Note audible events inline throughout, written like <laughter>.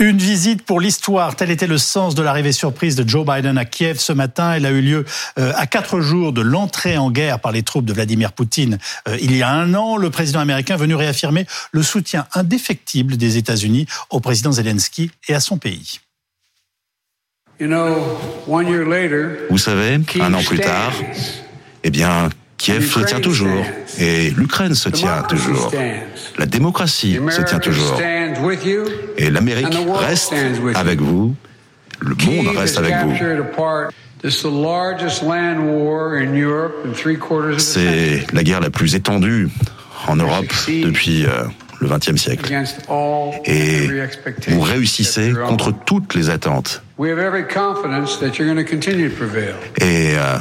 Une visite pour l'histoire, tel était le sens de l'arrivée surprise de Joe Biden à Kiev ce matin. Elle a eu lieu euh, à quatre jours de l'entrée en guerre par les troupes de Vladimir Poutine. Euh, il y a un an, le président américain est venu réaffirmer le soutien indéfectible des États-Unis au président Zelensky et à son pays. Vous savez, un an plus tard, eh bien, Kiev se tient toujours et l'Ukraine se tient toujours. La démocratie se tient toujours. Et l'Amérique reste avec vous. Le monde reste avec vous. C'est la guerre la plus étendue en Europe depuis euh, le XXe siècle. Et vous réussissez contre toutes les attentes. Et euh,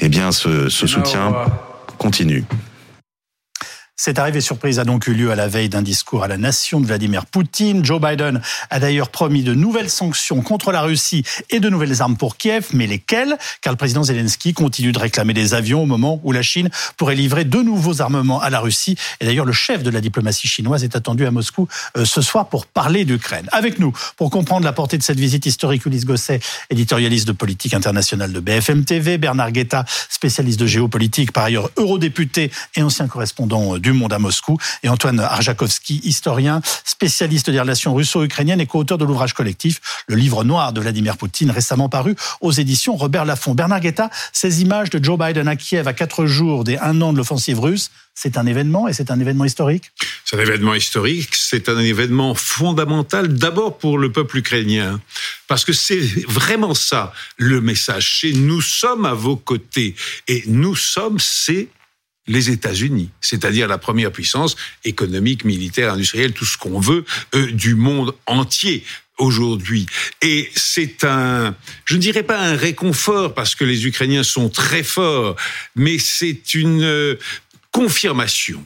eh bien, ce, ce soutien continue. Cette arrivée surprise a donc eu lieu à la veille d'un discours à la nation de Vladimir Poutine. Joe Biden a d'ailleurs promis de nouvelles sanctions contre la Russie et de nouvelles armes pour Kiev, mais lesquelles? Car le président Zelensky continue de réclamer des avions au moment où la Chine pourrait livrer de nouveaux armements à la Russie. Et d'ailleurs, le chef de la diplomatie chinoise est attendu à Moscou euh, ce soir pour parler d'Ukraine. Avec nous, pour comprendre la portée de cette visite historique, Ulysse Gosset, éditorialiste de politique internationale de BFM TV, Bernard Guetta, spécialiste de géopolitique, par ailleurs eurodéputé et ancien correspondant du Monde à Moscou, et Antoine Arjakovski, historien, spécialiste des relations russo-ukrainiennes et co-auteur de l'ouvrage collectif Le livre noir de Vladimir Poutine, récemment paru aux éditions Robert Laffont. Bernard Guetta, ces images de Joe Biden à Kiev à quatre jours des un an de l'offensive russe, c'est un événement et c'est un événement historique? C'est un événement historique, c'est un événement fondamental d'abord pour le peuple ukrainien, parce que c'est vraiment ça le message, c'est nous sommes à vos côtés et nous sommes, c'est les États-Unis, c'est-à-dire la première puissance économique, militaire, industrielle, tout ce qu'on veut euh, du monde entier aujourd'hui. Et c'est un, je ne dirais pas un réconfort parce que les Ukrainiens sont très forts, mais c'est une euh, confirmation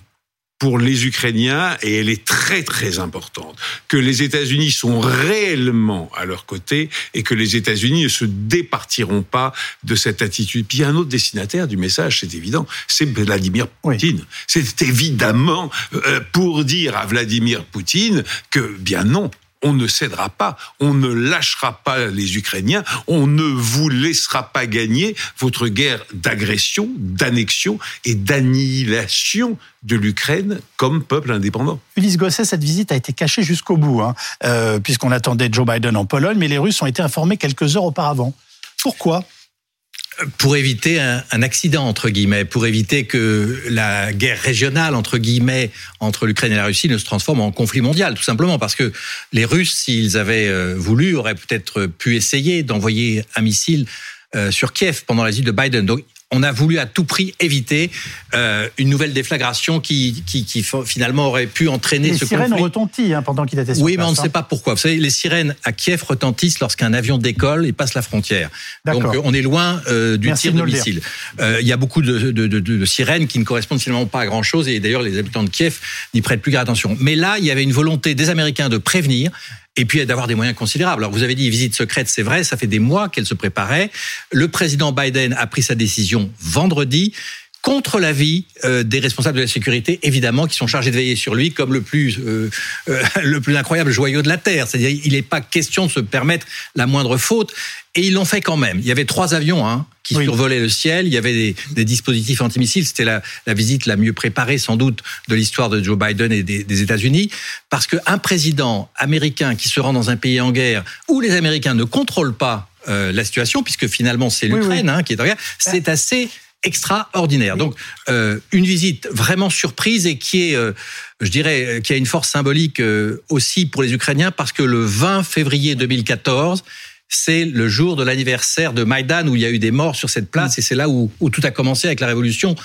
pour les Ukrainiens, et elle est très très importante, que les États-Unis sont réellement à leur côté et que les États-Unis ne se départiront pas de cette attitude. Puis il y a un autre destinataire du message, c'est évident, c'est Vladimir Poutine. C'est évidemment euh, pour dire à Vladimir Poutine que, bien non, on ne cédera pas, on ne lâchera pas les Ukrainiens, on ne vous laissera pas gagner votre guerre d'agression, d'annexion et d'annihilation de l'Ukraine comme peuple indépendant. Ulysse Gosset, cette visite a été cachée jusqu'au bout, hein, euh, puisqu'on attendait Joe Biden en Pologne, mais les Russes ont été informés quelques heures auparavant. Pourquoi? Pour éviter un, accident entre guillemets, pour éviter que la guerre régionale entre guillemets entre l'Ukraine et la Russie ne se transforme en conflit mondial, tout simplement parce que les Russes, s'ils avaient euh, voulu, auraient peut-être pu essayer d'envoyer un missile euh, sur Kiev pendant la visite de Biden. On a voulu à tout prix éviter euh, une nouvelle déflagration qui, qui, finalement aurait pu entraîner les ce conflit. Les sirènes ont retenti hein, pendant qu'il était sur Oui, mais on ne sait hein. pas pourquoi. Vous savez, les sirènes à Kiev retentissent lorsqu'un avion décolle et passe la frontière. Donc on est loin euh, du tir de, missile. Euh, il y a beaucoup de, de, de, sirènes qui ne correspondent finalement pas à grand-chose et d'ailleurs les habitants de Kiev n'y prêtent plus grande attention. Mais là, il y avait une volonté des Américains de prévenir et puis d'avoir des moyens considérables. Alors vous avez dit visite secrète, c'est vrai, ça fait des mois qu'elle se préparait. Le président Biden a pris sa décision vendredi contre l'avis euh, des responsables de la sécurité, évidemment, qui sont chargés de veiller sur lui comme le plus euh, euh, <laughs> le plus incroyable joyau de la terre. C'est-à-dire, il n'est pas question de se permettre la moindre faute, et ils l'ont fait quand même. Il y avait trois avions hein, qui survolaient le ciel. Il y avait des, des dispositifs antimissiles. C'était la, la, visite la mieux préparée, sans doute, de l'histoire de Joe Biden et des, des États-Unis, parce qu'un président américain qui se rend dans un pays en guerre où les Américains ne contrôlent pas la situation, puisque finalement c'est l'Ukraine hein, qui est en guerre, c'est assez extraordinaire. Donc euh, une visite vraiment surprise et qui est, euh, je dirais, euh, qui a une force symbolique aussi pour les Ukrainiens parce que le 20 février 2014 c'est le jour de l'anniversaire de Maïdan où il y a eu des morts sur cette place mm. et c'est là où, tout a commencé avec la révolution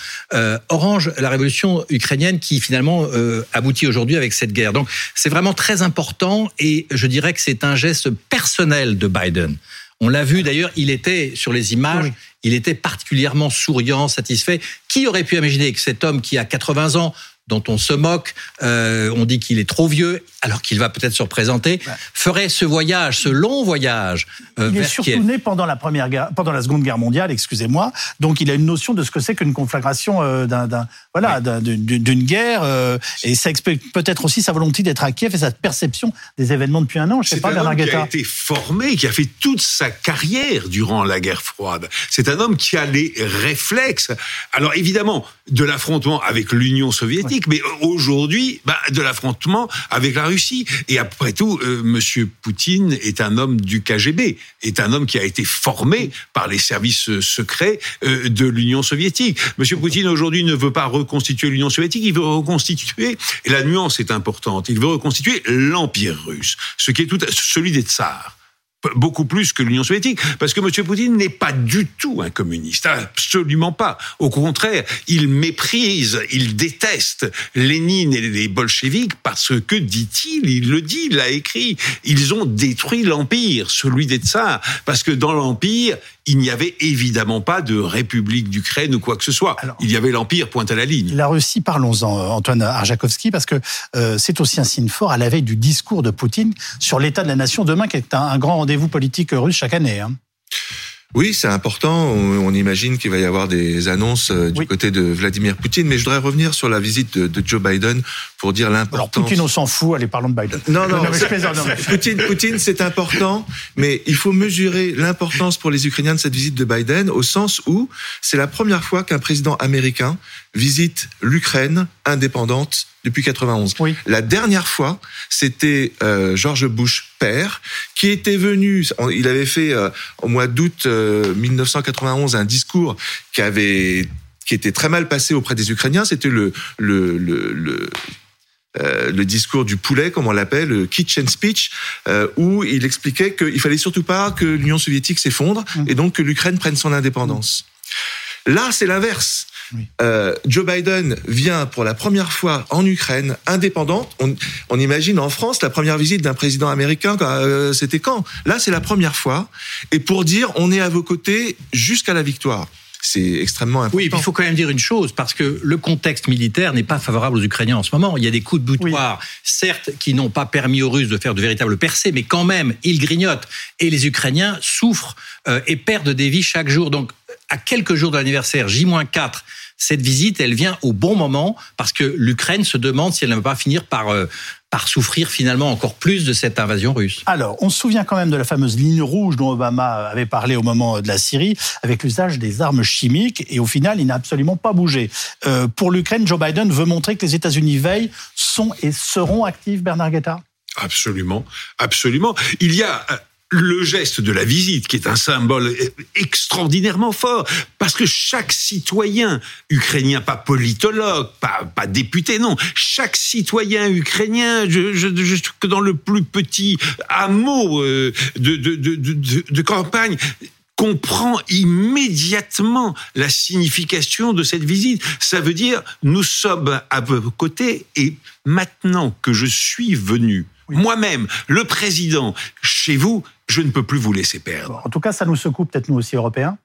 orange, la révolution ukrainienne qui finalement aboutit aujourd'hui avec cette guerre. Donc c'est vraiment très important et je dirais que c'est un geste personnel de Biden. On l'a vu d'ailleurs, il était sur les images, il était particulièrement souriant, satisfait. Qui aurait pu imaginer que cet homme qui a 80 ans, dont on se moque, euh, on dit qu'il est trop vieux, alors qu'il va peut-être se représenter, ferait ce voyage, ce long voyage euh, Il est surtout né pendant la première guerre, pendant la Seconde Guerre mondiale, excusez-moi. Donc il a une notion de ce que c'est qu'une conflagration euh, d'un, voilà, d'une guerre, euh, et ça explique peut-être aussi sa volonté d'être à Kiev et sa perception des événements depuis un an. Je sais pas, un homme qui a été formé, qui a fait toute sa carrière durant la guerre froide. C'est un homme qui a les réflexes. Alors évidemment, de l'affrontement avec l'Union soviétique, mais aujourd'hui, bah, de l'affrontement avec la Russie. Et après tout, euh, Monsieur Poutine est un homme du KGB, est un homme qui a été formé par les services secrets euh, de l'Union soviétique. Monsieur Poutine aujourd'hui ne veut pas reconstituer l'Union soviétique, il veut reconstituer, et la nuance est importante, il veut reconstituer l'Empire russe, ce qui est tout, celui des tsars beaucoup plus que l'Union soviétique, parce que M. Poutine n'est pas du tout un communiste, absolument pas. Au contraire, il méprise, il déteste Lénine et les bolcheviks parce que, dit-il, il le dit, il l'a écrit, ils ont détruit l'Empire, celui des tsars, parce que dans l'Empire, il n'y avait évidemment pas de République d'Ukraine ou quoi que ce soit. il y avait l'Empire, pointe à la ligne. La Russie, parlons-en, Antoine Arjakovski, parce que euh, c'est aussi un signe fort à la veille du discours de Poutine sur l'état de la nation demain, qui est un, grand rendez-vous politique russe chaque année. Hein. Oui, c'est important. On, imagine qu'il va y avoir des annonces euh, du côté de Vladimir Poutine. Mais je voudrais revenir sur la visite de, Joe Biden pour dire l'importance. Alors Poutine, on s'en fout. Allez, parlons de Biden. Non, non, <laughs> Poutine, Poutine, c'est important, mais il faut mesurer l'importance pour les Ukrainiens de cette visite de Biden au sens où c'est la première fois qu'un président américain visite l'Ukraine indépendante depuis 91. Oui. La dernière fois, c'était euh, George Bush père qui était venu. Il avait fait euh, au mois d'août 1991 euh, un discours qui avait qui était très mal passé auprès des Ukrainiens. C'était le le le, le le discours du poulet, comme on l'appelle, le kitchen speech, où il expliquait qu'il fallait surtout pas que l'Union soviétique s'effondre mmh. et donc que l'Ukraine prenne son indépendance. Là, c'est l'inverse. Euh, Joe Biden vient pour la première fois en Ukraine, indépendante. On, imagine en France la première visite d'un président américain, euh, c'était quand? Là, c'est la première fois. Et pour dire, on est à vos côtés jusqu'à la victoire c'est extrêmement important. Oui, il faut quand même dire une chose, parce que le contexte militaire n'est pas favorable aux Ukrainiens en ce moment. Il y a des coups de boutoir, certes, qui n'ont pas permis aux Russes de faire de véritables percées, mais quand même, ils grignotent. Et les Ukrainiens souffrent euh, et perdent des vies chaque jour. Donc, à quelques jours de l'anniversaire, J-4, cette visite, elle vient au bon moment parce que l'Ukraine se demande si elle ne va pas finir par euh, par souffrir finalement encore plus de cette invasion russe. Alors, on se souvient quand même de la fameuse ligne rouge dont Obama avait parlé au moment de la Syrie, avec l'usage des armes chimiques, et au final, il n'a absolument pas bougé. Euh, pour l'Ukraine, Joe Biden veut montrer que les États-Unis veillent, sont et seront actifs, Bernard Guetta? Absolument, absolument. Il y a euh, le geste de la visite, qui est un symbole extraordinairement fort, parce que chaque citoyen ukrainien, pas politologue, pas, pas député, non, chaque citoyen ukrainien, je, je, que dans le plus petit hameau euh, de, de, de, de campagne, comprend immédiatement la signification de cette visite. Ça veut dire, nous sommes à vos côtés et maintenant que je suis venu, moi-même, le président, chez vous, je ne peux plus vous laisser perdre. En tout cas, ça nous secoue peut-être nous aussi Européens.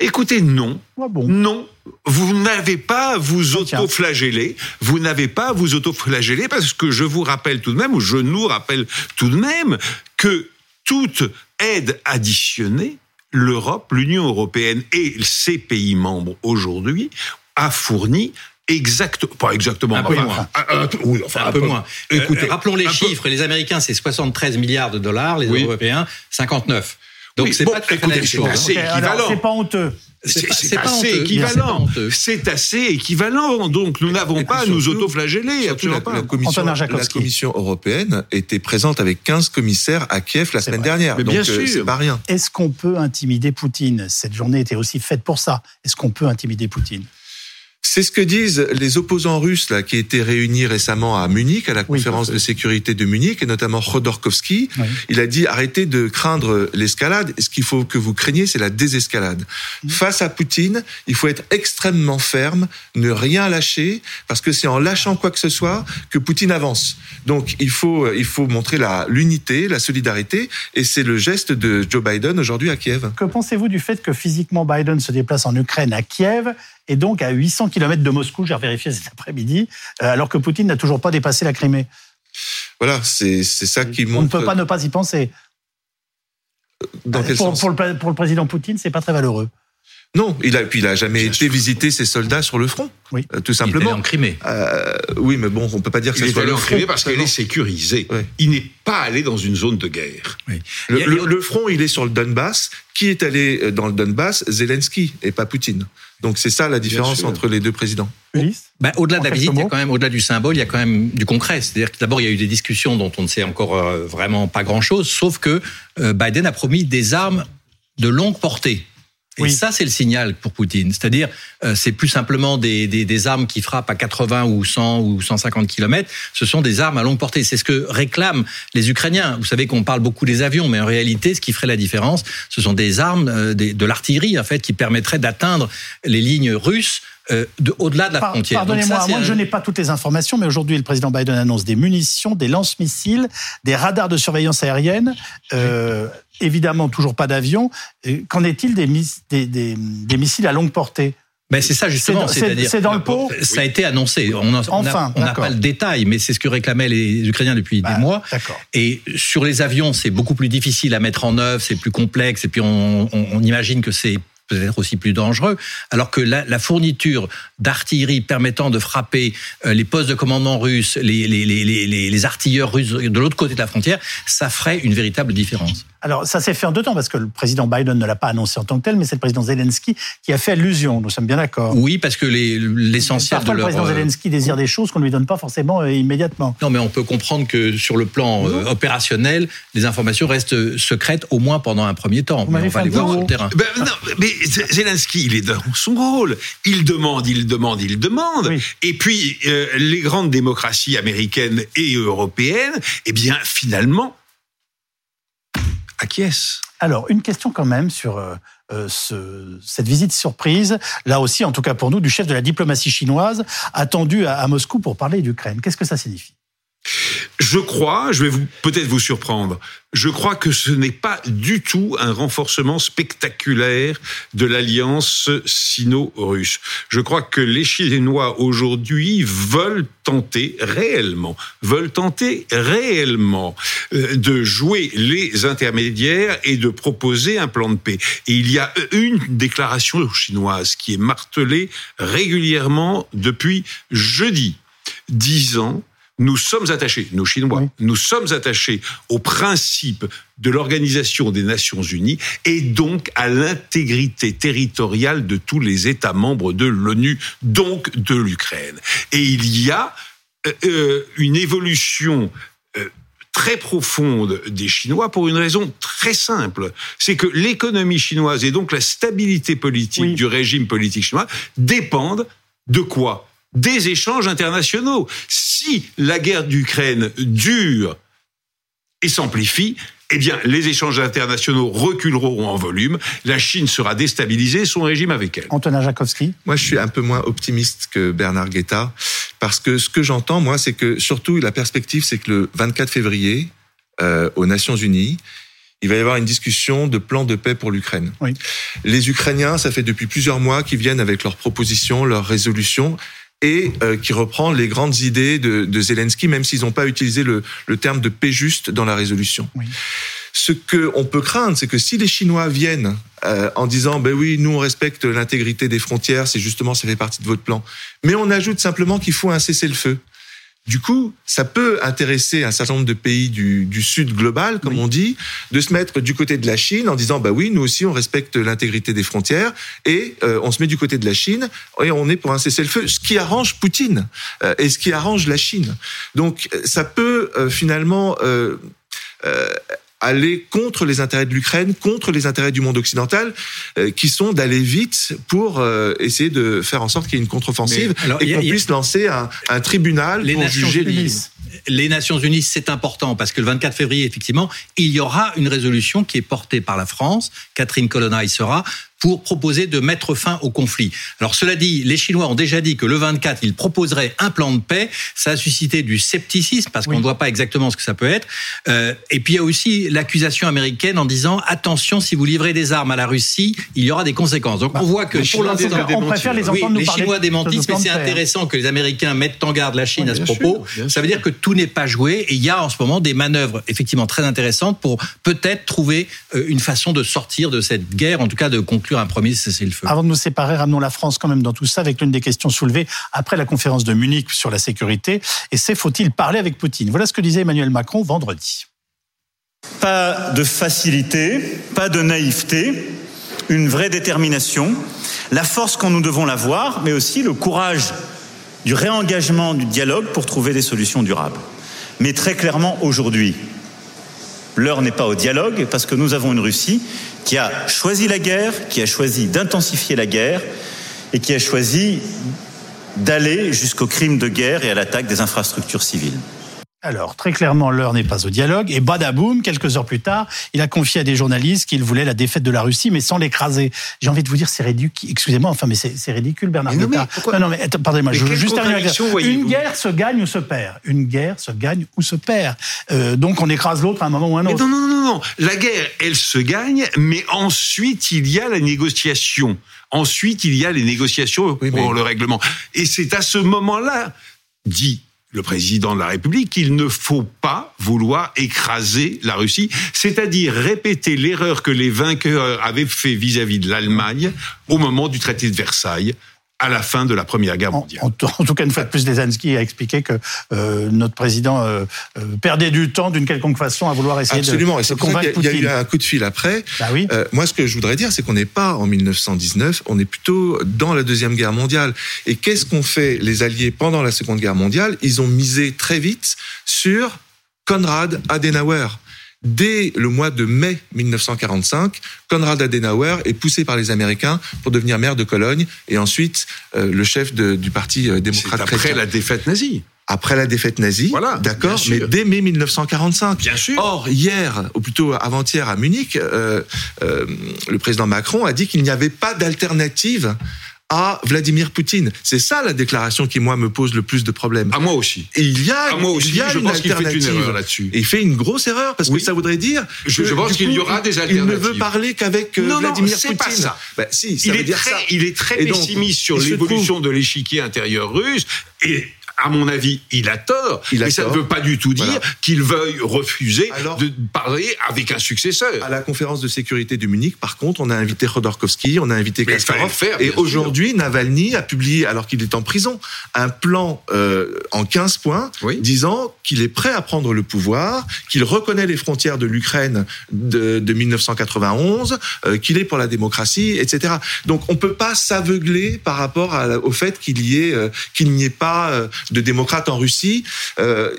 Écoutez, non. Ah bon? Non. Vous n'avez pas à vous autoflageller. Vous n'avez pas à vous autoflageller parce que je vous rappelle tout de même, ou je nous rappelle tout de même, que toute aide additionnée, l'Europe, l'Union européenne et ses pays membres aujourd'hui a fourni Exact, pas exactement. Un peu moins. Un, peu, oui, enfin, un, peu, moins. Écoutez, rappelons les chiffres. Les Américains, c'est 73 milliards de dollars. Les Européens, 59. Donc c'est pas très équivalent. C'est pas honteux. C'est assez équivalent. C'est assez équivalent. Donc nous n'avons pas à nous autoflageller. La, la, commission, la Commission européenne était présente avec 15 commissaires à Kiev la semaine dernière. Mais bien Donc, euh, sûr. pas rien. Est-ce qu'on peut intimider Poutine? Cette journée était aussi faite pour ça. Est-ce qu'on peut intimider Poutine? C'est ce que disent les opposants russes là qui étaient réunis récemment à Munich à la conférence de sécurité de Munich et notamment Khodorkovsky. Il a dit arrêtez de craindre l'escalade. Ce qu'il faut que vous craigniez, c'est la désescalade. Mm. Face à Poutine, il faut être extrêmement ferme, ne rien lâcher parce que c'est en lâchant quoi que ce soit que Poutine avance. Donc il faut il faut montrer la l'unité, la solidarité et c'est le geste de Joe Biden aujourd'hui à Kiev. Que pensez-vous du fait que physiquement Biden se déplace en Ukraine à Kiev et donc à 800 km de Moscou, j'ai vérifié cet après-midi, euh, alors que Poutine n'a toujours pas dépassé la Crimée. Voilà, c'est ça qui montre. On ne peut pas ne pas y penser. Dans quel pour, sens pour, le, pour le président Poutine, c'est pas très valeureux. Non, il a, puis il a jamais été visiter ses soldats sur le front. Oui. Euh, tout simplement. Il est en Crimée. Euh, oui, mais bon, on peut pas dire que il ça soit allé le en front. Crimée parce qu'elle est sécurisée. Il n'est pas allé dans une zone de guerre. Oui. Le, le, le, front, il est sur le Donbass. Qui est allé euh, dans le Donbass? Zelensky et pas Poutine. Donc c'est ça la différence entre les deux présidents. Ben, au-delà de la visite, il y a quand même, au-delà du symbole, il y a quand même du concret. C'est-à-dire que d'abord, il y a eu des discussions dont on ne sait encore euh, vraiment pas grand-chose, sauf que euh, Biden a promis des armes de longue portée. Et oui. ça, c'est le signal pour Poutine. C'est-à-dire, euh, c'est plus simplement des, des, des, armes qui frappent à 80 ou 100 ou 150 km. Ce sont des armes à longue portée. C'est ce que réclament les Ukrainiens. Vous savez qu'on parle beaucoup des avions, mais en réalité, ce qui ferait la différence, ce sont des armes, euh, des, de l'artillerie, en fait, qui permettraient d'atteindre les lignes russes euh, de, au-delà de la frontière. Pardonnez-moi, moi un... je n'ai pas toutes les informations, mais aujourd'hui le président Biden annonce des munitions, des lance-missiles, des radars de surveillance aérienne, euh, évidemment toujours pas d'avions. Qu'en est-il des, des, des, des missiles à longue portée? Ben c'est ça justement, c'est dans le pot? Ça a été annoncé. On n'a enfin, pas le détail, mais c'est ce que réclamaient les Ukrainiens depuis bah, des mois. Et sur les avions, c'est beaucoup plus difficile à mettre en œuvre, c'est plus complexe, et puis on, on, on imagine que c'est peut-être aussi plus dangereux, alors que la, la fourniture d'artillerie permettant de frapper euh, les postes de commandement russes, les, les, les, les, les artilleurs russes de l'autre côté de la frontière, ça ferait une véritable différence. Alors, ça s'est fait en deux temps, parce que le président Biden ne l'a pas annoncé en tant que tel, mais c'est le président Zelensky qui a fait allusion. Nous sommes bien d'accord. Oui, parce que l'essentiel de leur... le président Zelensky désire des choses qu'on ne lui donne pas forcément euh, immédiatement. Non, mais on peut comprendre que sur le plan euh, opérationnel, les informations restent secrètes, au moins pendant un premier temps. Vous mais on va les voir sur le terrain. Ben, non, mais Zelensky, il est dans son rôle. Il demande, il demande, il demande. Oui. Et puis, euh, les grandes démocraties américaines et européennes, eh bien, finalement, acquiescent. Alors, une question quand même sur euh, ce, cette visite surprise, là aussi, en tout cas pour nous, du chef de la diplomatie chinoise, attendu à, à Moscou pour parler d'Ukraine. Qu'est-ce que ça signifie? Je crois, je vais peut-être vous surprendre, je crois que ce n'est pas du tout un renforcement spectaculaire de l'alliance sino-russe. Je crois que les Chinois aujourd'hui veulent tenter réellement, veulent tenter réellement euh, de jouer les intermédiaires et de proposer un plan de paix. Et il y a une déclaration chinoise qui est martelée régulièrement depuis jeudi, disant nous sommes attachés, nos Chinois, oui. nous sommes attachés au principe de l'Organisation des Nations Unies et donc à l'intégrité territoriale de tous les États membres de l'ONU, donc de l'Ukraine. Et il y a euh, une évolution euh, très profonde des Chinois pour une raison très simple. C'est que l'économie chinoise et donc la stabilité politique oui. du régime politique chinois dépendent de quoi? Des échanges internationaux. Si la guerre d'Ukraine dure et s'amplifie, eh bien, les échanges internationaux reculeront en volume, la Chine sera déstabilisée, son régime avec elle. Antonin Jakowski Moi, je suis un peu moins optimiste que Bernard Guetta, parce que ce que j'entends, moi, c'est que surtout la perspective, c'est que le 24 février, euh, aux Nations Unies, il va y avoir une discussion de plan de paix pour l'Ukraine. Oui. Les Ukrainiens, ça fait depuis plusieurs mois qu'ils viennent avec leurs propositions, leurs résolutions, et euh, qui reprend les grandes idées de, de Zelensky, même s'ils n'ont pas utilisé le, le, terme de paix juste dans la résolution. Oui. Ce que on peut craindre, c'est que si les Chinois viennent euh, en disant ben oui, nous on respecte l'intégrité des frontières, c'est justement ça fait partie de votre plan, mais on ajoute simplement qu'il faut un cessez-le-feu. Du coup, ça peut intéresser un certain nombre de pays du, du sud global, comme oui. on dit, de se mettre du côté de la Chine en disant bah oui, nous aussi on respecte l'intégrité des frontières et euh, on se met du côté de la Chine et on est pour un cessez-le-feu, ce qui arrange Poutine euh, et ce qui arrange la Chine. Donc ça peut euh, finalement aller contre les intérêts de l'Ukraine, contre les intérêts du monde occidental, euh, qui sont d'aller vite pour euh, essayer de faire en sorte qu'il y ait une contre-offensive et qu'on puisse lancer un, un tribunal les pour Nations juger Unies. Les Nations Unies, c'est important parce que le 24 février, effectivement, il y aura une résolution qui est portée par la France. Catherine Colonna y sera pour proposer de mettre fin au conflit. Alors cela dit, les Chinois ont déjà dit que le 24, ils proposeraient un plan de paix. Ça a suscité du scepticisme parce qu'on ne voit pas exactement ce que ça peut être. Euh, et puis il y a aussi l'accusation américaine en disant attention, si vous livrez des armes à la Russie, il y aura des conséquences. Donc on voit que pour l'instant, on préfère les entendre nous les Chinois démentissent, mais c'est intéressant que les Américains mettent en garde la Chine à ce propos. ça veut dire que tout n'est pas joué et il y a en ce moment des manœuvres effectivement très intéressantes pour peut-être trouver euh, une façon de sortir de cette guerre, en tout cas de conclure un premier cessez-le-feu. Avant de nous séparer, ramenons la France quand même dans tout ça avec l'une des questions soulevées après la conférence de Munich sur la sécurité. Et c'est faut-il parler avec Poutine? Voilà ce que disait Emmanuel Macron vendredi. Pas de facilité, pas de naïveté, une vraie détermination, la force quand nous devons l'avoir, mais aussi le courage du réengagement du dialogue pour trouver des solutions durables. Mais très clairement, aujourd'hui, l'heure n'est pas au dialogue parce que nous avons une Russie qui a choisi la guerre, qui a choisi d'intensifier la guerre et qui a choisi d'aller jusqu'au crime de guerre et à l'attaque des infrastructures civiles. Alors, très clairement, l'heure n'est pas au dialogue. Et badaboum, quelques heures plus tard, il a confié à des journalistes qu'il voulait la défaite de la Russie, mais sans l'écraser. J'ai envie de vous dire, c'est ridicule. Excusez-moi, enfin, mais c'est ridicule, Bernard mais non, mais, non, non, mais pardonnez-moi, je veux juste terminer. Une guerre se gagne ou se perd. Une guerre se gagne ou se perd. Euh, donc, on écrase l'autre à un moment ou à un autre. non, non, non, non. La guerre, elle se gagne, mais ensuite, il y a la négociation. Ensuite, il y a les négociations pour le règlement. Et c'est à ce moment-là, dit le président de la République qu'il ne faut pas vouloir écraser la Russie, c'est-à-dire répéter l'erreur que les vainqueurs avaient fait vis-à-vis de l'Allemagne au moment du traité de Versailles à la fin de la Première Guerre mondiale. En, tout cas, une fois de plus, Zelensky a expliqué que euh, notre président euh, euh, perdait du temps d'une quelconque façon à vouloir essayer Absolument. de, et c'est pour ça qu'il y, a eu un coup de fil après. Bah oui. moi, ce que je voudrais dire, c'est qu'on n'est pas en 1919, on est plutôt dans la Deuxième Guerre mondiale. Et qu'est-ce qu'ont fait les Alliés pendant la Seconde Guerre mondiale? Ils ont misé très vite sur Konrad Adenauer. Dès le mois de mai 1945, Konrad Adenauer est poussé par les Américains pour devenir maire de Cologne et ensuite euh, le chef de, du parti euh, démocrate après chrétien. la défaite nazie. Après la défaite nazie, voilà, d'accord, mais dès mai 1945. Bien sûr. Or, hier, ou plutôt avant-hier à Munich, euh, euh, le président Macron a dit qu'il n'y avait pas d'alternative à Vladimir Poutine. C'est ça la déclaration qui moi me pose le plus de problèmes. À moi aussi. Et il y a, à moi aussi, il y a je une pense qu'il fait alternative. une erreur là-dessus. Et il fait une grosse erreur parce Oui. que ça voudrait dire. Je- que, je pense qu'il y aura des alternatives. Il ne veut parler qu'avec euh, Non, non, Vladimir c'est Poutine. pas ça. Bah, si, ça il veut est, dire très, ça. il est très pessimiste sur l'évolution de l'échiquier intérieur russe et à mon avis, il a tort. Il a mais ça tort. ne veut pas du tout dire Voilà. qu'il veuille refuser Alors- de parler avec un successeur. À la conférence de sécurité de Munich, par contre, on a invité Khodorkovsky, on a invité Kasparov, faire, et aujourd'hui, Navalny a publié, alors qu'il est en prison, un plan euh, en 15 points, Oui. disant qu'il est prêt à prendre le pouvoir, qu'il reconnaît les frontières de l'Ukraine de, de 1991, euh, qu'il est pour la démocratie, etc. Donc, on peut pas s'aveugler par rapport à- au fait qu'il y ait, euh, qu'il n'y ait pas euh, de démocrates en Russie. Euh,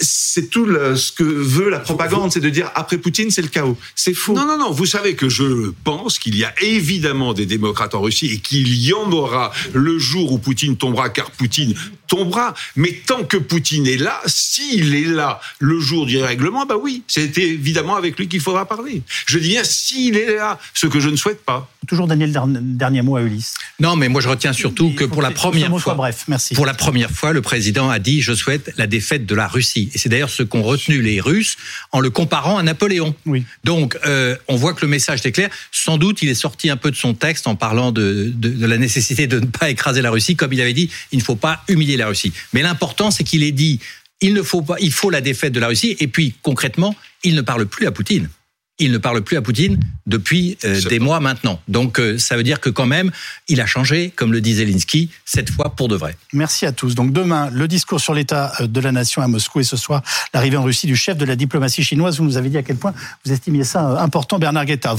c'est tout le- ce que veut la propagande, c'est de dire après Poutine, c'est le chaos. C'est faux. Non, non, non. Vous savez que je pense qu'il y a évidemment des démocrates en Russie et qu'il y en aura le jour où Poutine tombera, car Poutine tombera. Mais tant que Poutine est là, s'il est là le jour du règlement, bah oui, c'est évidemment avec lui qu'il faudra parler. Je dis bien s'il est là, ce que je ne souhaite pas. Toujours Daniel, dernier, mot à Ulysse. Non, mais moi je retiens surtout que pour la première fois, bref. Merci. pour la première fois, le président a dit je souhaite la défaite de la Russie. Et c'est d'ailleurs ce qu'ont retenu les Russes en le comparant à Napoléon. Oui. Donc, euh, on voit que le message est clair. Sans doute, il est sorti un peu de son texte en parlant de, de, de la nécessité de ne pas écraser la Russie. Comme il avait dit, il ne faut pas humilier la Russie. Mais l'important, c'est qu'il ait dit, il ne faut pas, il faut la défaite de la Russie. Et puis, concrètement, il ne parle plus à Poutine. Il ne parle plus à Poutine depuis euh, des mois maintenant. Donc, euh, ça veut dire que quand même, il a changé, comme le dit Zelensky, cette fois pour de vrai. Merci à tous. Donc demain, le discours sur l'état euh, de la nation à Moscou et ce soir, l'arrivée en Russie du chef de la diplomatie chinoise. Vous nous avez dit à quel point vous estimiez ça important, Bernard Guetta.